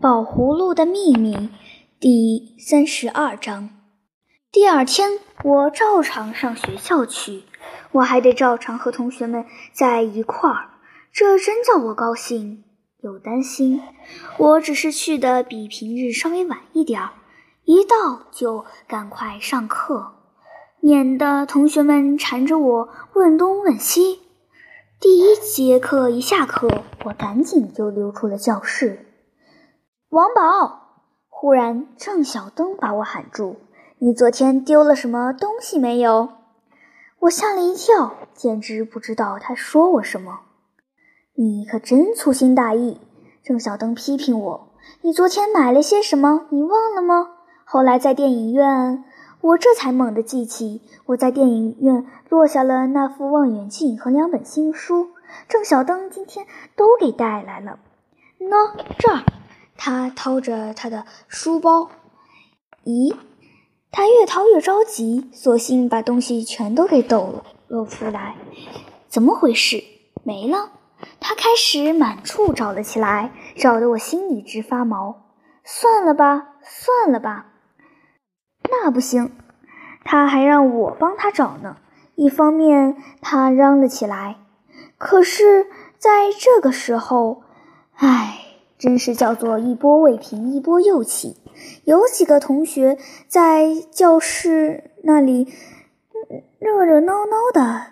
宝葫芦的秘密第三十二章。第二天，我照常上学校去，我还得照常和同学们在一块儿，这真叫我高兴又担心。我只是去的比平日稍微晚一点儿，一到就赶快上课，免得同学们缠着我问东问西。第一节课一下课，我赶紧就溜出了教室。王宝！忽然，郑小灯把我喊住：“你昨天丢了什么东西没有？”我吓了一跳，简直不知道他说我什么。你可真粗心大意！郑小灯批评我：“你昨天买了些什么？你忘了吗？”后来在电影院，我这才猛地记起，我在电影院落下了那副望远镜和两本新书。郑小灯今天都给带来了。喏，这儿。他掏着他的书包，咦，他越掏越着急，索性把东西全都给抖了露出来。怎么回事？没了！他开始满处找了起来，找得我心里直发毛。算了吧，算了吧。那不行，他还让我帮他找呢。一方面，他嚷了起来。可是，在这个时候，唉。真是叫做一波未平，一波又起。有几个同学在教室那里热热闹闹的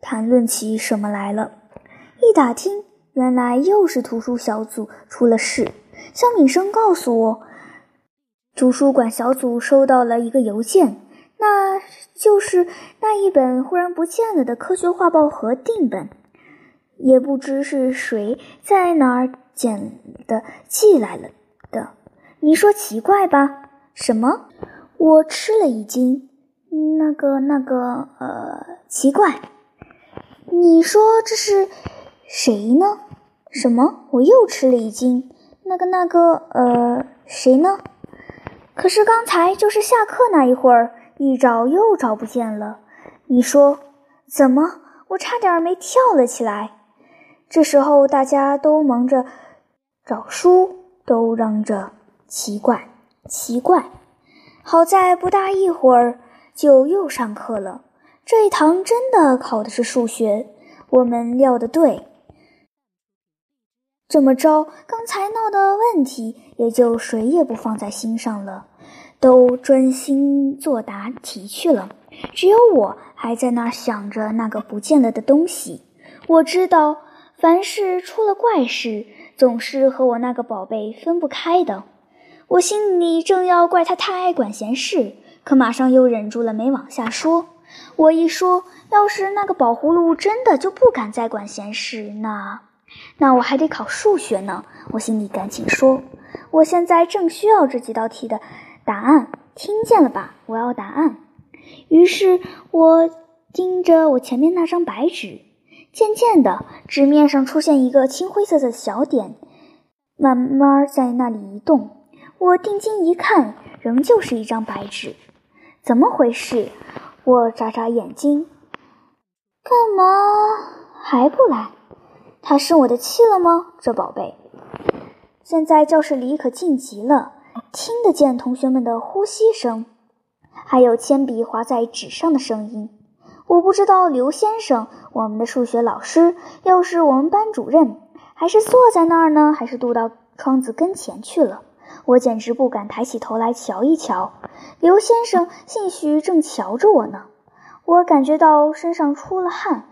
谈论起什么来了。一打听，原来又是图书小组出了事。肖敏生告诉我，图书馆小组收到了一个邮件，那就是那一本忽然不见了的科学画报和定本，也不知是谁在哪儿。捡的寄来了的，你说奇怪吧？什么？我吃了一惊。那个那个呃，奇怪。你说这是谁呢？什么？我又吃了一惊。那个那个呃，谁呢？可是刚才就是下课那一会儿，一找又找不见了。你说怎么？我差点没跳了起来。这时候大家都忙着。找书都嚷着奇怪，奇怪。好在不大一会儿就又上课了。这一堂真的考的是数学，我们料的对。这么着，刚才闹的问题也就谁也不放在心上了，都专心作答题去了。只有我还在那想着那个不见了的东西。我知道，凡是出了怪事。总是和我那个宝贝分不开的，我心里正要怪他太爱管闲事，可马上又忍住了没往下说。我一说，要是那个宝葫芦真的就不敢再管闲事，那那我还得考数学呢。我心里赶紧说，我现在正需要这几道题的答案，听见了吧？我要答案。于是我盯着我前面那张白纸。渐渐的，纸面上出现一个青灰色的小点，慢慢在那里移动。我定睛一看，仍旧是一张白纸。怎么回事？我眨眨眼睛，干嘛还不来？他生我的气了吗？这宝贝！现在教室里可静极了，听得见同学们的呼吸声，还有铅笔划在纸上的声音。我不知道刘先生，我们的数学老师，又是我们班主任，还是坐在那儿呢，还是渡到窗子跟前去了？我简直不敢抬起头来瞧一瞧。刘先生兴许正瞧着我呢。我感觉到身上出了汗，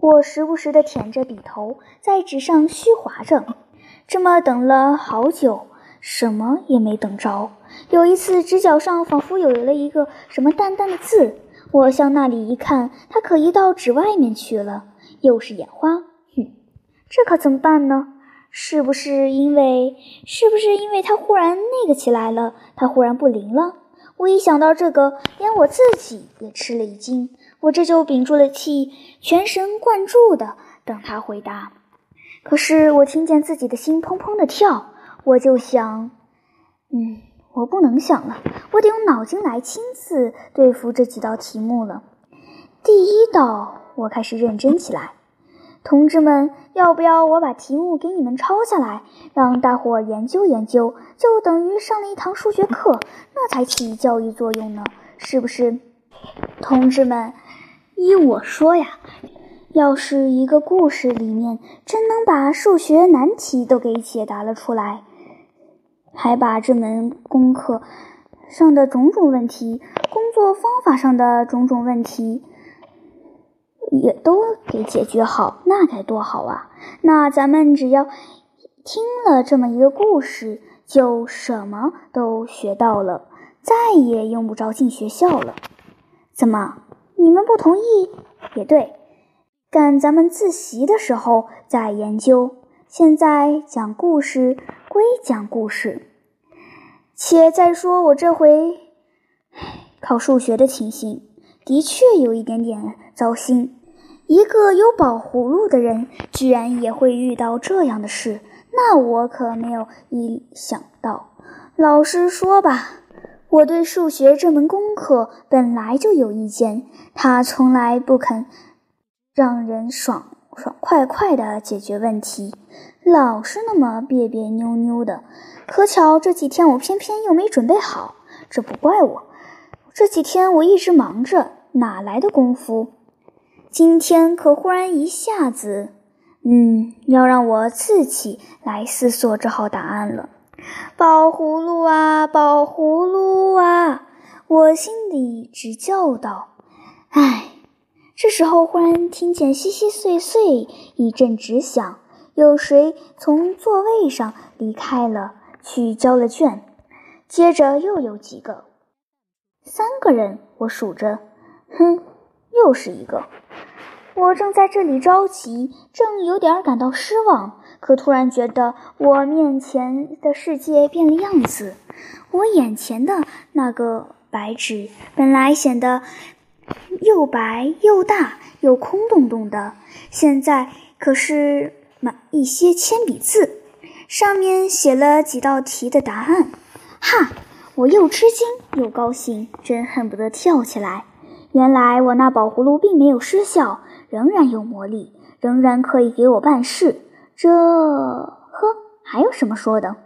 我时不时地舔着笔头，在纸上虚划着。这么等了好久，什么也没等着。有一次，纸角上仿佛有了一个什么淡淡的字。我向那里一看，他可移到纸外面去了，又是眼花。哼，这可怎么办呢？是不是因为，是不是因为他忽然那个起来了？他忽然不灵了？我一想到这个，连我自己也吃了一惊。我这就屏住了气，全神贯注的等他回答。可是我听见自己的心砰砰的跳，我就想，嗯。我不能想了，我得用脑筋来亲自对付这几道题目了。第一道，我开始认真起来。同志们，要不要我把题目给你们抄下来，让大伙研究研究？就等于上了一堂数学课，那才起教育作用呢，是不是？同志们，依我说呀，要是一个故事里面真能把数学难题都给解答了出来，还把这门功课上的种种问题、工作方法上的种种问题。也都给解决好，那该多好啊！那咱们只要听了这么一个故事，就什么都学到了，再也用不着进学校了。怎么，你们不同意？也对，赶咱们自习的时候再研究。现在讲故事归讲故事，且再说我这回考数学的情形，的确有一点点糟心。一个有宝葫芦的人，居然也会遇到这样的事，那我可没有意想到。老实说吧，我对数学这门功课本来就有意见，他从来不肯让人爽爽快快的解决问题，老是那么别别扭扭的。可巧这几天我偏偏又没准备好，这不怪我，这几天我一直忙着，哪来的功夫？今天可忽然一下子，嗯，要让我自己来思索这号答案了。宝葫芦啊，宝葫芦啊，我心里直叫道：“唉！”这时候忽然听见稀稀碎碎一阵直响，有谁从座位上离开了，去交了卷。接着又有几个，三个人，我数着，哼，又是一个。我正在这里着急，正有点感到失望，可突然觉得我面前的世界变了样子。我眼前的那个白纸本来显得又白又大又空洞洞的，现在可是满一些铅笔字，上面写了几道题的答案。哈！我又吃惊又高兴，真恨不得跳起来。原来我那宝葫芦并没有失效。仍然有魔力，仍然可以给我办事。这呵，还有什么说的？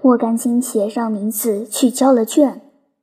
我赶紧写上名字去交了卷。